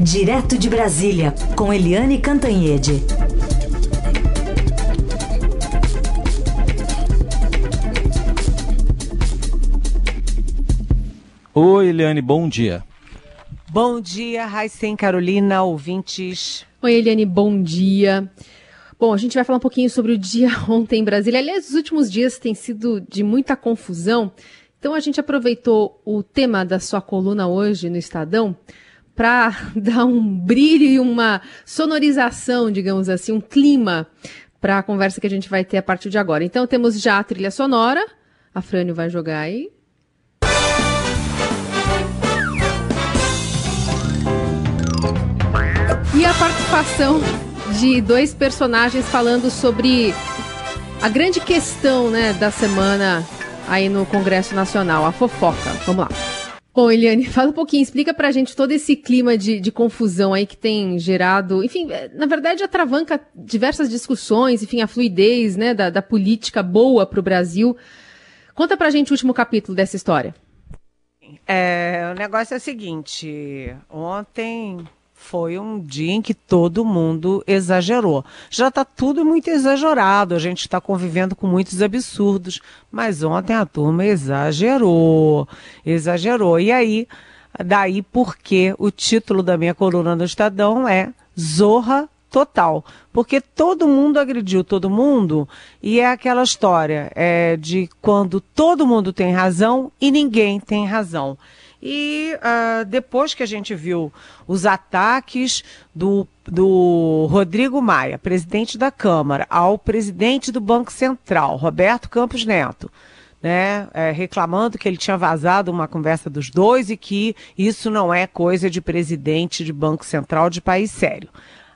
Direto de Brasília, com Eliane Cantanhede. Oi, Eliane, bom dia. Bom dia, Raicen Carolina, ouvintes. Oi, Eliane, bom dia. Bom, a gente vai falar um pouquinho sobre o dia ontem em Brasília. Aliás, os últimos dias têm sido de muita confusão. Então a gente aproveitou o tema da sua coluna hoje no Estadão para dar um brilho e uma sonorização, digamos assim, um clima para a conversa que a gente vai ter a partir de agora. Então temos já a trilha sonora. A Frânio vai jogar aí. E a participação de dois personagens falando sobre a grande questão né, da semana aí no Congresso Nacional, a fofoca. Vamos lá. Bom, Eliane, fala um pouquinho, explica pra gente todo esse clima de, de confusão aí que tem gerado, enfim, é, na verdade atravanca diversas discussões, enfim, a fluidez, né, da, da política boa pro Brasil. Conta pra gente o último capítulo dessa história. É, o negócio é o seguinte, ontem foi um dia em que todo mundo exagerou. Já está tudo muito exagerado, a gente está convivendo com muitos absurdos, mas ontem a turma exagerou, exagerou. E aí, daí porque o título da minha coluna no Estadão é Zorra Total, porque todo mundo agrediu todo mundo e é aquela história é, de quando todo mundo tem razão e ninguém tem razão. E uh, depois que a gente viu os ataques do, do Rodrigo Maia, presidente da Câmara, ao presidente do Banco Central, Roberto Campos Neto, né, é, reclamando que ele tinha vazado uma conversa dos dois e que isso não é coisa de presidente de Banco Central de país sério.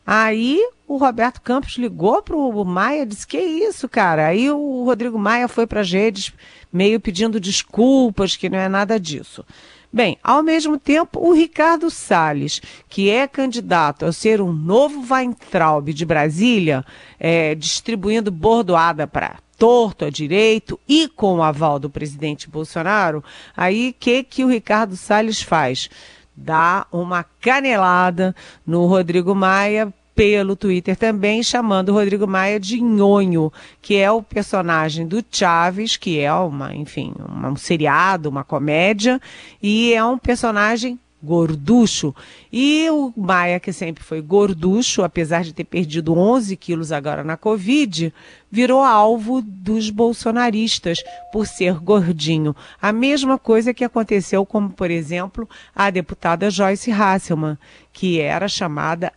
Aí o Roberto Campos ligou para o Maia, disse que isso, cara. Aí o Rodrigo Maia foi para as redes meio pedindo desculpas, que não é nada disso. Bem, ao mesmo tempo, o Ricardo Salles, que é candidato a ser um novo Weintraub de Brasília, é, distribuindo bordoada para torto, a direito e com o aval do presidente Bolsonaro, aí o que, que o Ricardo Salles faz? Dá uma canelada no Rodrigo Maia pelo Twitter também, chamando o Rodrigo Maia de Nhonho, que é o personagem do Chaves, que é uma, enfim, uma, um seriado, uma comédia, e é um personagem gorducho. E o Maia, que sempre foi gorducho, apesar de ter perdido 11 quilos agora na Covid, virou alvo dos bolsonaristas por ser gordinho. A mesma coisa que aconteceu, como, por exemplo, a deputada Joyce Hasselman, que era chamada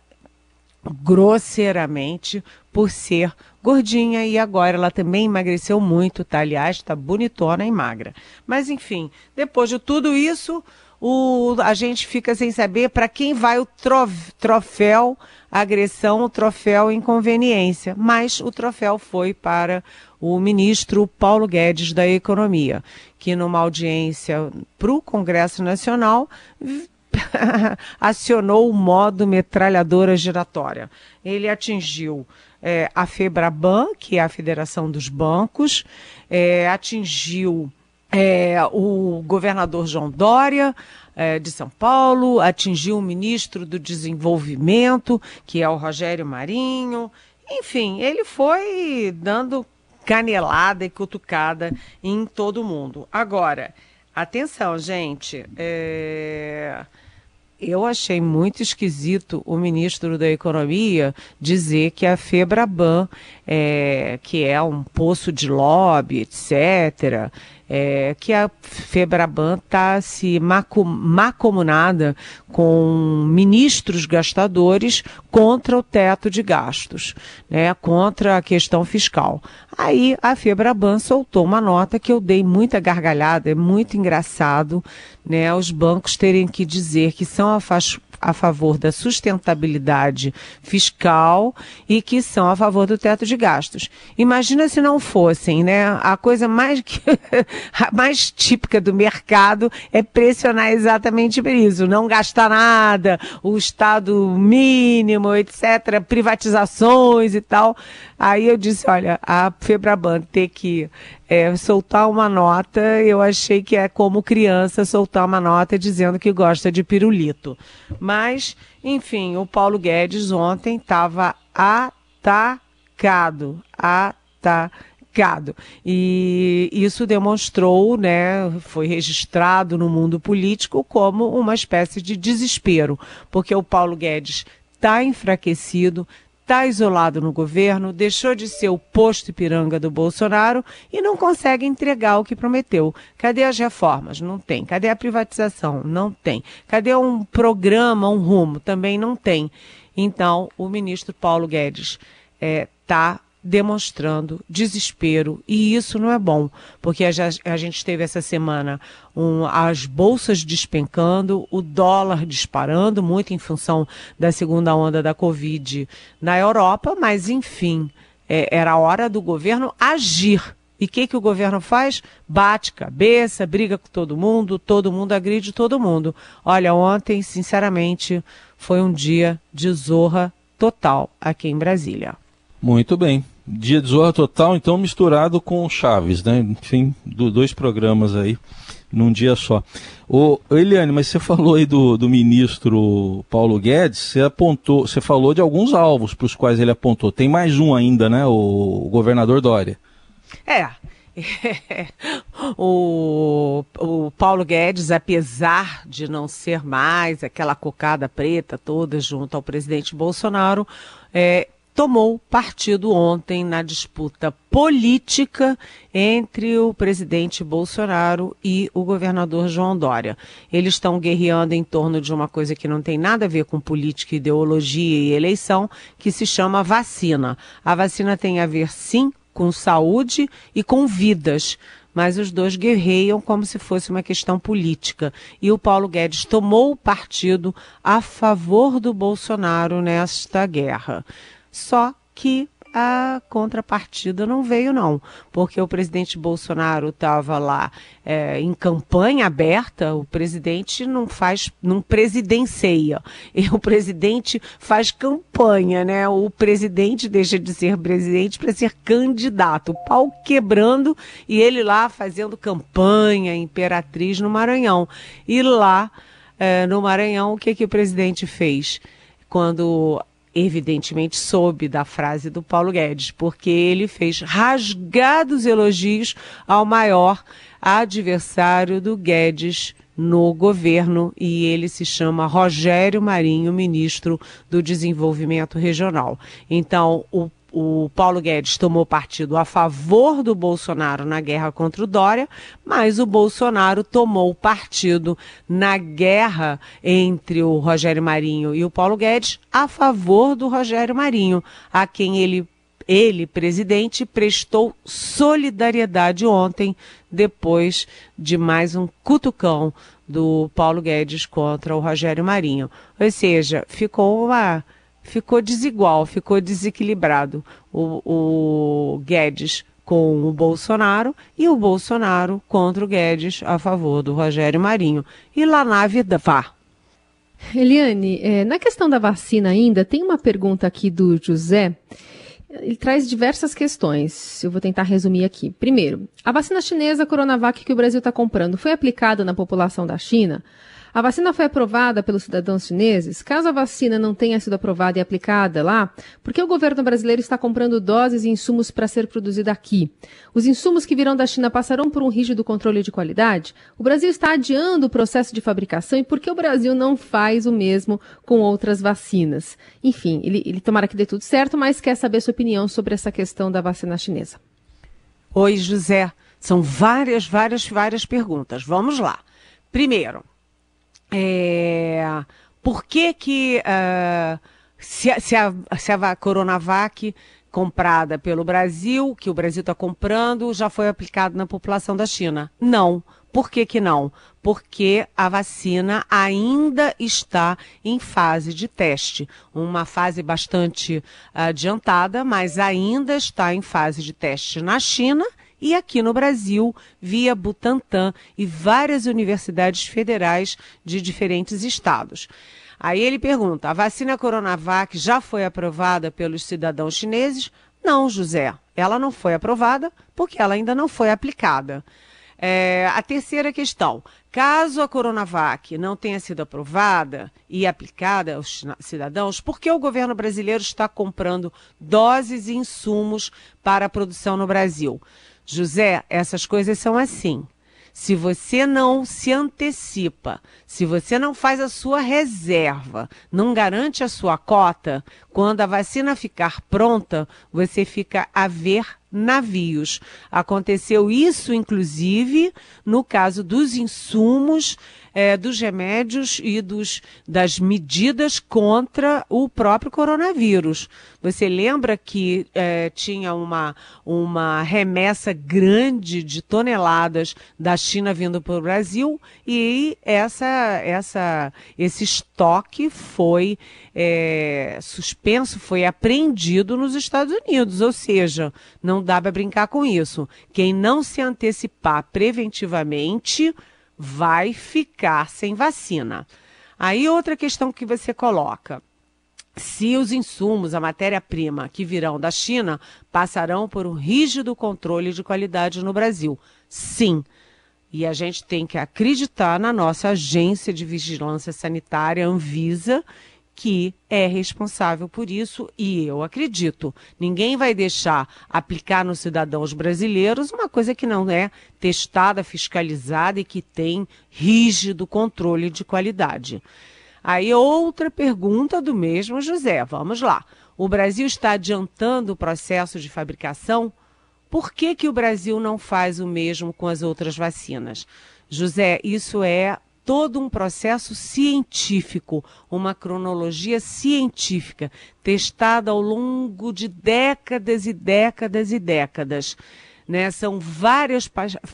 grosseiramente por ser gordinha e agora ela também emagreceu muito, tá? Aliás, tá bonitona e magra. Mas enfim, depois de tudo isso, o, a gente fica sem saber para quem vai o trof, troféu agressão, o troféu inconveniência. Mas o troféu foi para o ministro Paulo Guedes da Economia, que numa audiência para o Congresso Nacional acionou o modo metralhadora giratória. Ele atingiu é, a FEBRABAN, que é a Federação dos Bancos, é, atingiu é, o governador João Dória, é, de São Paulo, atingiu o ministro do Desenvolvimento, que é o Rogério Marinho. Enfim, ele foi dando canelada e cutucada em todo mundo. Agora, atenção, gente. É eu achei muito esquisito o ministro da Economia dizer que a Febraban, é, que é um poço de lobby, etc., é, que a Febraban está se macomunada com ministros gastadores contra o teto de gastos, né, contra a questão fiscal. Aí a Febraban soltou uma nota que eu dei muita gargalhada, é muito engraçado, né, os bancos terem que dizer que são a, favor da sustentabilidade fiscal e que são a favor do teto de gastos. Imagina se não fossem, né? A coisa mais, que, mais típica do mercado é pressionar exatamente por isso, não gastar nada, o Estado mínimo, etc., privatizações e tal. Aí eu disse, olha, a Febraban ter que é, soltar uma nota, eu achei que é como criança soltar uma nota dizendo que gosta de pirulito. Mas, enfim, o Paulo Guedes ontem estava atacado, atacado. E isso demonstrou, né, foi registrado no mundo político como uma espécie de desespero, porque o Paulo Guedes está enfraquecido, está isolado no governo, deixou de ser o posto Ipiranga do Bolsonaro e não consegue entregar o que prometeu. Cadê as reformas? Não tem. Cadê a privatização? Não tem. Cadê um programa, um rumo? Também não tem. Então, o ministro Paulo Guedes está é, tá demonstrando desespero e isso não é bom, porque a, a gente teve essa semana um, as bolsas despencando, o dólar disparando, muito em função da segunda onda da Covid na Europa, mas enfim, é, era hora do governo agir. E o que, que o governo faz? Bate cabeça, briga com todo mundo, todo mundo agride todo mundo. Olha, ontem, sinceramente, foi um dia de zorra total aqui em Brasília. Muito bem. Dia de Zorra Total, então, misturado com Chaves, né? Enfim, do, dois programas aí num dia só. Ô, Eliane, mas você falou aí do, do ministro Paulo Guedes, você apontou, você falou de alguns alvos para os quais ele apontou. Tem mais um ainda, né? O, o governador Dória. É. o, o Paulo Guedes, apesar de não ser mais aquela cocada preta toda junto ao presidente Bolsonaro, é, tomou partido ontem na disputa política entre o presidente Bolsonaro e o governador João Dória. Eles estão guerreando em torno de uma coisa que não tem nada a ver com política, ideologia e eleição, que se chama vacina. A vacina tem a ver, sim, com saúde e com vidas mas os dois guerreiam como se fosse uma questão política. E o Paulo Guedes tomou partido a favor do Bolsonaro nesta guerra. Só que a contrapartida não veio, não, porque o presidente Bolsonaro estava lá é, em campanha aberta, o presidente não faz, não presidencia, e o presidente faz campanha, né? O presidente deixa de ser presidente para ser candidato, o pau quebrando e ele lá fazendo campanha, imperatriz no Maranhão. E lá é, no Maranhão, o que, que o presidente fez? Quando evidentemente soube da frase do Paulo Guedes, porque ele fez rasgados elogios ao maior adversário do Guedes no governo e ele se chama Rogério Marinho, ministro do Desenvolvimento Regional. Então, o o Paulo Guedes tomou partido a favor do Bolsonaro na guerra contra o Dória, mas o Bolsonaro tomou partido na guerra entre o Rogério Marinho e o Paulo Guedes a favor do Rogério Marinho, a quem ele ele, presidente, prestou solidariedade ontem, depois de mais um cutucão do Paulo Guedes contra o Rogério Marinho. Ou seja, ficou uma ficou desigual, ficou desequilibrado. O, o Guedes com o Bolsonaro e o Bolsonaro contra o Guedes a favor do Rogério Marinho. E lá na vida vá. Eliane, é, na questão da vacina ainda, tem uma pergunta aqui do José. Ele traz diversas questões. Eu vou tentar resumir aqui. Primeiro, a vacina chinesa Coronavac que o Brasil está comprando foi aplicada na população da China? A vacina foi aprovada pelos cidadãos chineses. Caso a vacina não tenha sido aprovada e aplicada lá, por que o governo brasileiro está comprando doses e insumos para ser produzida aqui? Os insumos que virão da China passarão por um rígido controle de qualidade? O Brasil está adiando o processo de fabricação e por que o Brasil não faz o mesmo com outras vacinas? Enfim, ele, ele tomara que dê tudo certo, mas quer saber sua opinião sobre essa questão da vacina chinesa. Oi, José. São várias, várias, várias perguntas. Vamos lá. Primeiro, é, por que que uh, se, se, a, se a Coronavac comprada pelo Brasil, que o Brasil está comprando, já foi aplicado na população da China? Não. Por que, que não? Porque a vacina ainda está em fase de teste. Uma fase bastante adiantada, mas ainda está em fase de teste na China e aqui no Brasil, via Butantan e várias universidades federais de diferentes estados. Aí ele pergunta: a vacina Coronavac já foi aprovada pelos cidadãos chineses? Não, José, ela não foi aprovada porque ela ainda não foi aplicada. É, a terceira questão: caso a Coronavac não tenha sido aprovada e aplicada aos cidadãos, por que o governo brasileiro está comprando doses e insumos para a produção no Brasil? José, essas coisas são assim. Se você não se antecipa, se você não faz a sua reserva, não garante a sua cota, quando a vacina ficar pronta, você fica a ver navios. Aconteceu isso, inclusive, no caso dos insumos é, dos remédios e dos, das medidas contra o próprio coronavírus. Você lembra que é, tinha uma, uma remessa grande de toneladas da China vindo para o Brasil e essa, essa, esse estoque foi é, suspenso, foi apreendido nos Estados Unidos. Ou seja, não dá para brincar com isso. Quem não se antecipar preventivamente vai ficar sem vacina. Aí outra questão que você coloca. Se os insumos, a matéria-prima que virão da China, passarão por um rígido controle de qualidade no Brasil. Sim. E a gente tem que acreditar na nossa agência de vigilância sanitária, Anvisa, que é responsável por isso e eu acredito. Ninguém vai deixar aplicar nos cidadãos brasileiros uma coisa que não é testada, fiscalizada e que tem rígido controle de qualidade. Aí outra pergunta do mesmo José. Vamos lá. O Brasil está adiantando o processo de fabricação? Por que, que o Brasil não faz o mesmo com as outras vacinas? José, isso é todo um processo científico, uma cronologia científica, testada ao longo de décadas e décadas e décadas. Né? São várias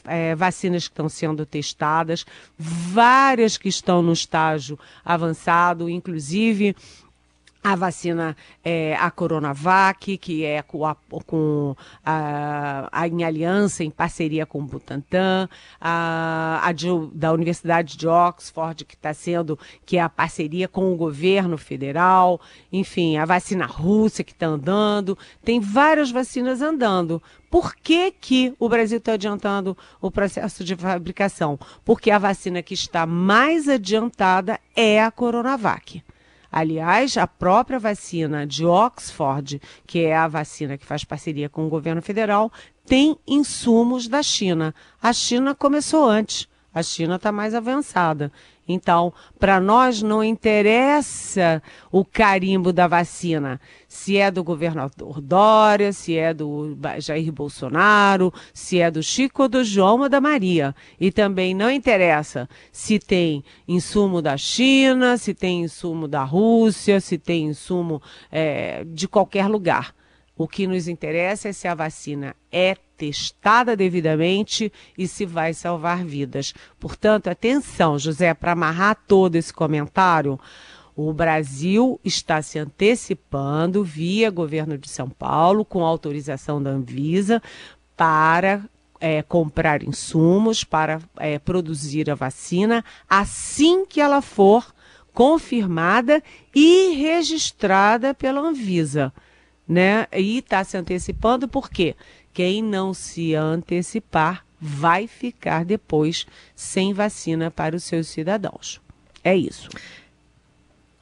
é, vacinas que estão sendo testadas, várias que estão no estágio avançado, inclusive a vacina é, a Coronavac, que é com, a, com a, a, em aliança, em parceria com o Butantan, a, a de, da Universidade de Oxford, que está sendo, que é a parceria com o governo federal, enfim, a vacina russa que está andando, tem várias vacinas andando. Por que, que o Brasil está adiantando o processo de fabricação? Porque a vacina que está mais adiantada é a Coronavac. Aliás, a própria vacina de Oxford, que é a vacina que faz parceria com o governo federal, tem insumos da China. A China começou antes. A China está mais avançada. Então, para nós não interessa o carimbo da vacina, se é do governador Dória, se é do Jair Bolsonaro, se é do Chico do João ou da Maria. E também não interessa se tem insumo da China, se tem insumo da Rússia, se tem insumo é, de qualquer lugar. O que nos interessa é se a vacina é testada devidamente e se vai salvar vidas. Portanto, atenção, José, para amarrar todo esse comentário, o Brasil está se antecipando via governo de São Paulo, com autorização da Anvisa, para é, comprar insumos, para é, produzir a vacina, assim que ela for confirmada e registrada pela Anvisa. Né? E está se antecipando por quê? Quem não se antecipar vai ficar depois sem vacina para os seus cidadãos. É isso.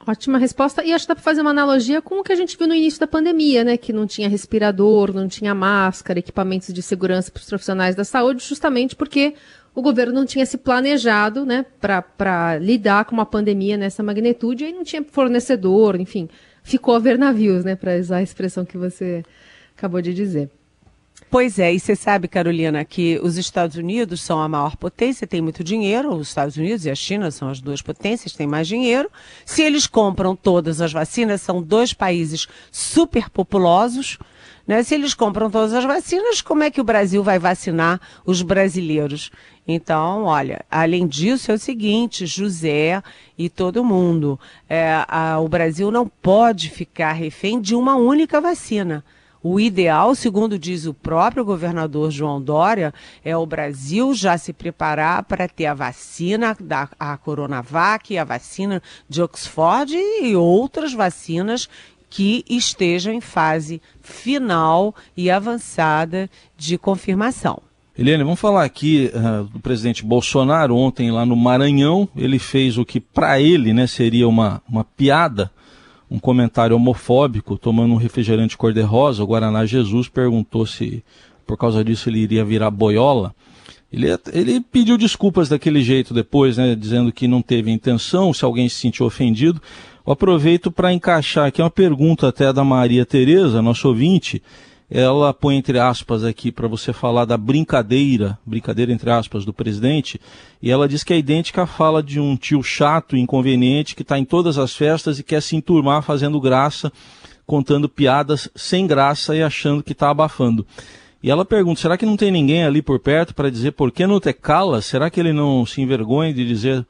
Ótima resposta. E acho que dá para fazer uma analogia com o que a gente viu no início da pandemia, né? Que não tinha respirador, não tinha máscara, equipamentos de segurança para os profissionais da saúde, justamente porque o governo não tinha se planejado, né, para lidar com uma pandemia nessa magnitude, e aí não tinha fornecedor, enfim, ficou a ver navios, né, para usar a expressão que você acabou de dizer. Pois é, e você sabe, Carolina, que os Estados Unidos são a maior potência, tem muito dinheiro, os Estados Unidos e a China são as duas potências, têm mais dinheiro. Se eles compram todas as vacinas, são dois países superpopulosos. Né? Se eles compram todas as vacinas, como é que o Brasil vai vacinar os brasileiros? Então, olha, além disso é o seguinte, José e todo mundo, é, a, o Brasil não pode ficar refém de uma única vacina. O ideal, segundo diz o próprio governador João Dória, é o Brasil já se preparar para ter a vacina da a Coronavac, a vacina de Oxford e outras vacinas que estejam em fase final e avançada de confirmação. Eliane, vamos falar aqui uh, do presidente Bolsonaro. Ontem, lá no Maranhão, ele fez o que para ele né, seria uma, uma piada, um comentário homofóbico, tomando um refrigerante cor-de-rosa. O Guaraná Jesus perguntou se por causa disso ele iria virar boiola. Ele, ele pediu desculpas daquele jeito depois, né, dizendo que não teve intenção, se alguém se sentiu ofendido. Eu aproveito para encaixar aqui uma pergunta até da Maria Tereza, nosso ouvinte. Ela põe entre aspas aqui para você falar da brincadeira, brincadeira entre aspas, do presidente, e ela diz que é idêntica à fala de um tio chato, inconveniente, que está em todas as festas e quer se enturmar fazendo graça, contando piadas sem graça e achando que está abafando. E ela pergunta: será que não tem ninguém ali por perto para dizer por que não te cala? Será que ele não se envergonha de dizer,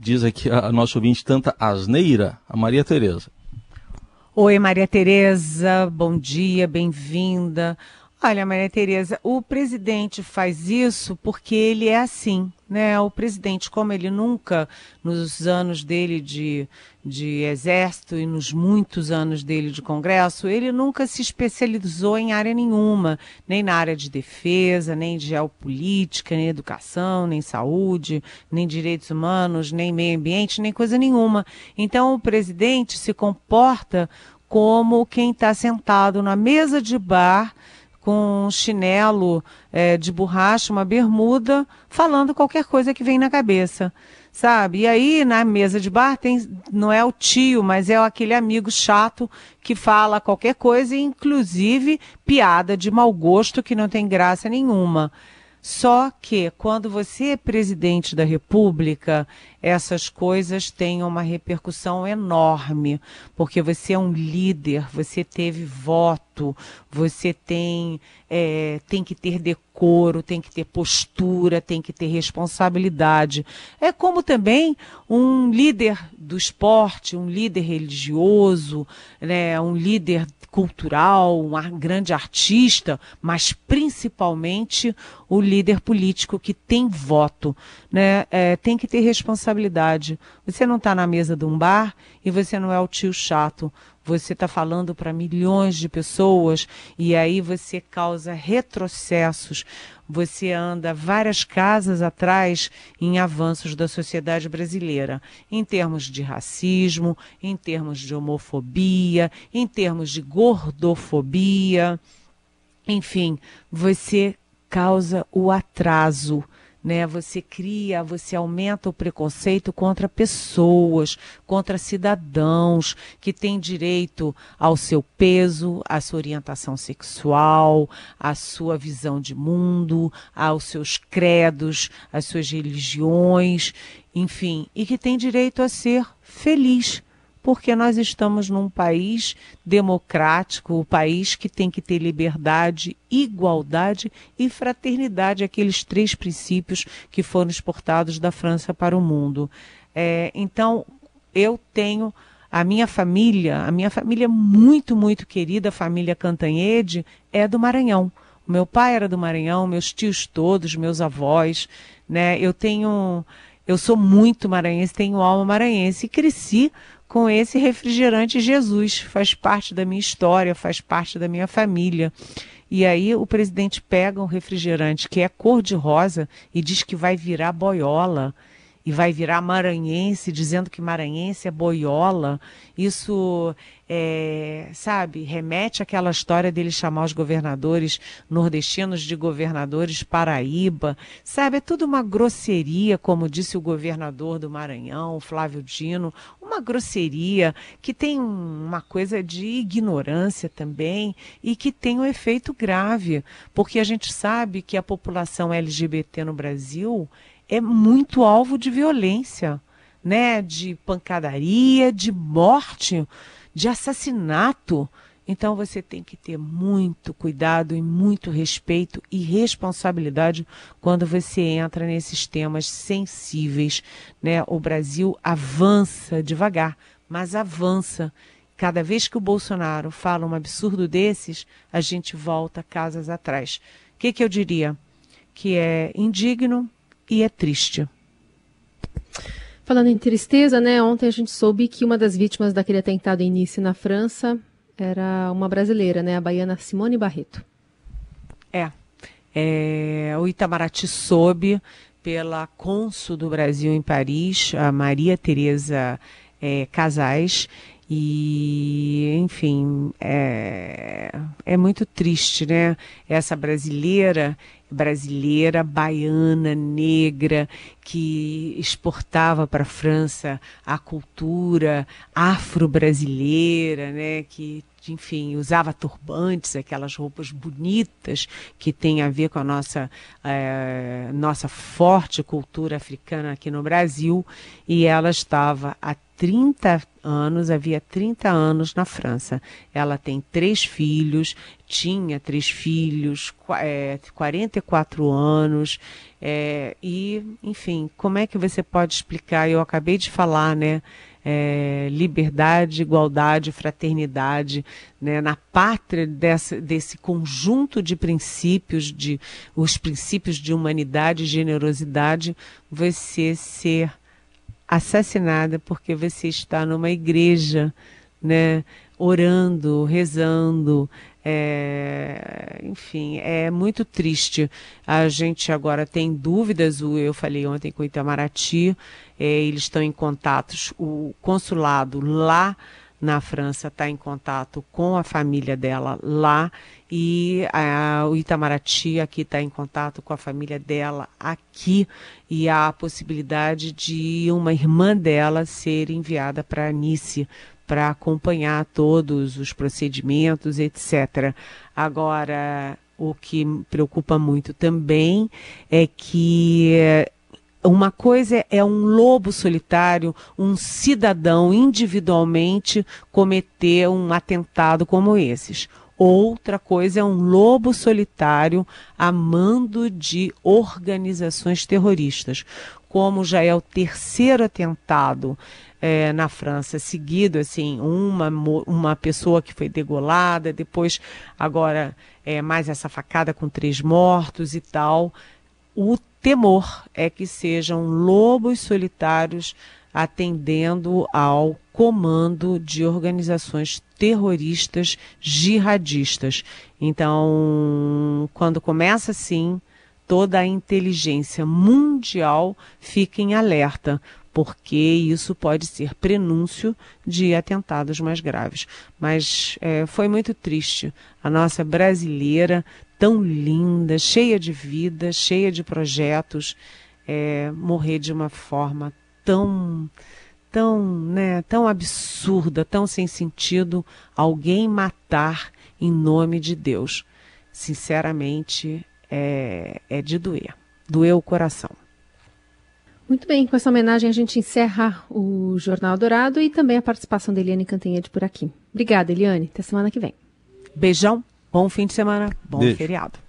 diz aqui a, a nosso ouvinte, tanta asneira? A Maria Tereza. Oi, Maria Tereza, bom dia, bem-vinda. Olha, Maria Tereza, o presidente faz isso porque ele é assim, né? O presidente, como ele nunca, nos anos dele de, de exército e nos muitos anos dele de congresso, ele nunca se especializou em área nenhuma, nem na área de defesa, nem de geopolítica, nem educação, nem saúde, nem direitos humanos, nem meio ambiente, nem coisa nenhuma. Então, o presidente se comporta como quem está sentado na mesa de bar com um chinelo é, de borracha, uma bermuda, falando qualquer coisa que vem na cabeça, sabe? E aí na mesa de bar tem, não é o tio, mas é aquele amigo chato que fala qualquer coisa, inclusive piada de mau gosto que não tem graça nenhuma. Só que quando você é presidente da República, essas coisas têm uma repercussão enorme, porque você é um líder, você teve voto, você tem, é, tem que ter decoro, tem que ter postura, tem que ter responsabilidade. É como também um líder do esporte, um líder religioso, né, um líder cultural, um grande artista, mas principalmente o líder político que tem voto, né? É, tem que ter responsabilidade. Você não está na mesa de um bar e você não é o tio chato. Você está falando para milhões de pessoas e aí você causa retrocessos você anda várias casas atrás em avanços da sociedade brasileira, em termos de racismo, em termos de homofobia, em termos de gordofobia. Enfim, você causa o atraso né? Você cria, você aumenta o preconceito contra pessoas, contra cidadãos que têm direito ao seu peso, à sua orientação sexual, à sua visão de mundo, aos seus credos, às suas religiões, enfim, e que têm direito a ser feliz porque nós estamos num país democrático, o país que tem que ter liberdade, igualdade e fraternidade, aqueles três princípios que foram exportados da França para o mundo. É, então, eu tenho a minha família, a minha família muito, muito querida, a família Cantanhede, é do Maranhão. Meu pai era do Maranhão, meus tios todos, meus avós, né? Eu tenho, eu sou muito maranhense, tenho alma maranhense e cresci com esse refrigerante Jesus. Faz parte da minha história, faz parte da minha família. E aí o presidente pega um refrigerante que é cor de rosa e diz que vai virar boiola e vai virar maranhense, dizendo que maranhense é boiola. Isso, é, sabe, remete àquela história dele chamar os governadores nordestinos de governadores Paraíba. Sabe, é tudo uma grosseria, como disse o governador do Maranhão, Flávio Dino, uma grosseria que tem uma coisa de ignorância também e que tem um efeito grave, porque a gente sabe que a população LGBT no Brasil é muito alvo de violência, né? De pancadaria, de morte, de assassinato. Então você tem que ter muito cuidado e muito respeito e responsabilidade quando você entra nesses temas sensíveis, né? O Brasil avança devagar, mas avança. Cada vez que o Bolsonaro fala um absurdo desses, a gente volta casas atrás. O que, que eu diria? Que é indigno, e é triste. Falando em tristeza, né? Ontem a gente soube que uma das vítimas daquele atentado em Nice, na França, era uma brasileira, né? A baiana Simone Barreto. É. é o Itamaraty soube pela cônsul do Brasil em Paris, a Maria Tereza é, Casais, e, enfim, é, é muito triste, né? Essa brasileira, brasileira, baiana, negra, que exportava para a França a cultura afro-brasileira, né? Que enfim, usava turbantes, aquelas roupas bonitas que tem a ver com a nossa, é, nossa forte cultura africana aqui no Brasil, e ela estava há 30 anos, havia 30 anos na França. Ela tem três filhos, tinha três filhos, é, 44 anos, é, e, enfim, como é que você pode explicar? Eu acabei de falar, né? É, liberdade, igualdade, fraternidade, né, na pátria dessa, desse conjunto de princípios, de os princípios de humanidade e generosidade, você ser assassinada porque você está numa igreja, né, orando, rezando, é, enfim, é muito triste. A gente agora tem dúvidas, eu falei ontem com o Itamaraty, é, eles estão em contatos, o consulado lá na França está em contato com a família dela lá e a, o Itamaraty aqui está em contato com a família dela aqui. E há a possibilidade de uma irmã dela ser enviada para Nice para acompanhar todos os procedimentos, etc. Agora, o que preocupa muito também é que uma coisa é um lobo solitário, um cidadão individualmente cometer um atentado como esses. Outra coisa é um lobo solitário a mando de organizações terroristas. Como já é o terceiro atentado é, na França, seguido assim, uma, uma pessoa que foi degolada, depois agora é, mais essa facada com três mortos e tal. O temor é que sejam lobos solitários atendendo ao comando de organizações terroristas jihadistas. Então, quando começa assim, toda a inteligência mundial fica em alerta, porque isso pode ser prenúncio de atentados mais graves. Mas é, foi muito triste. A nossa brasileira, tão linda, cheia de vida, cheia de projetos, é, morrer de uma forma tão tão, né, tão absurda, tão sem sentido, alguém matar em nome de Deus. Sinceramente, é, é de doer. Doeu o coração. Muito bem, com essa homenagem a gente encerra o Jornal Dourado e também a participação da Eliane Cantanhede por aqui. Obrigada, Eliane. Até semana que vem. Beijão, bom fim de semana, bom Beijo. feriado.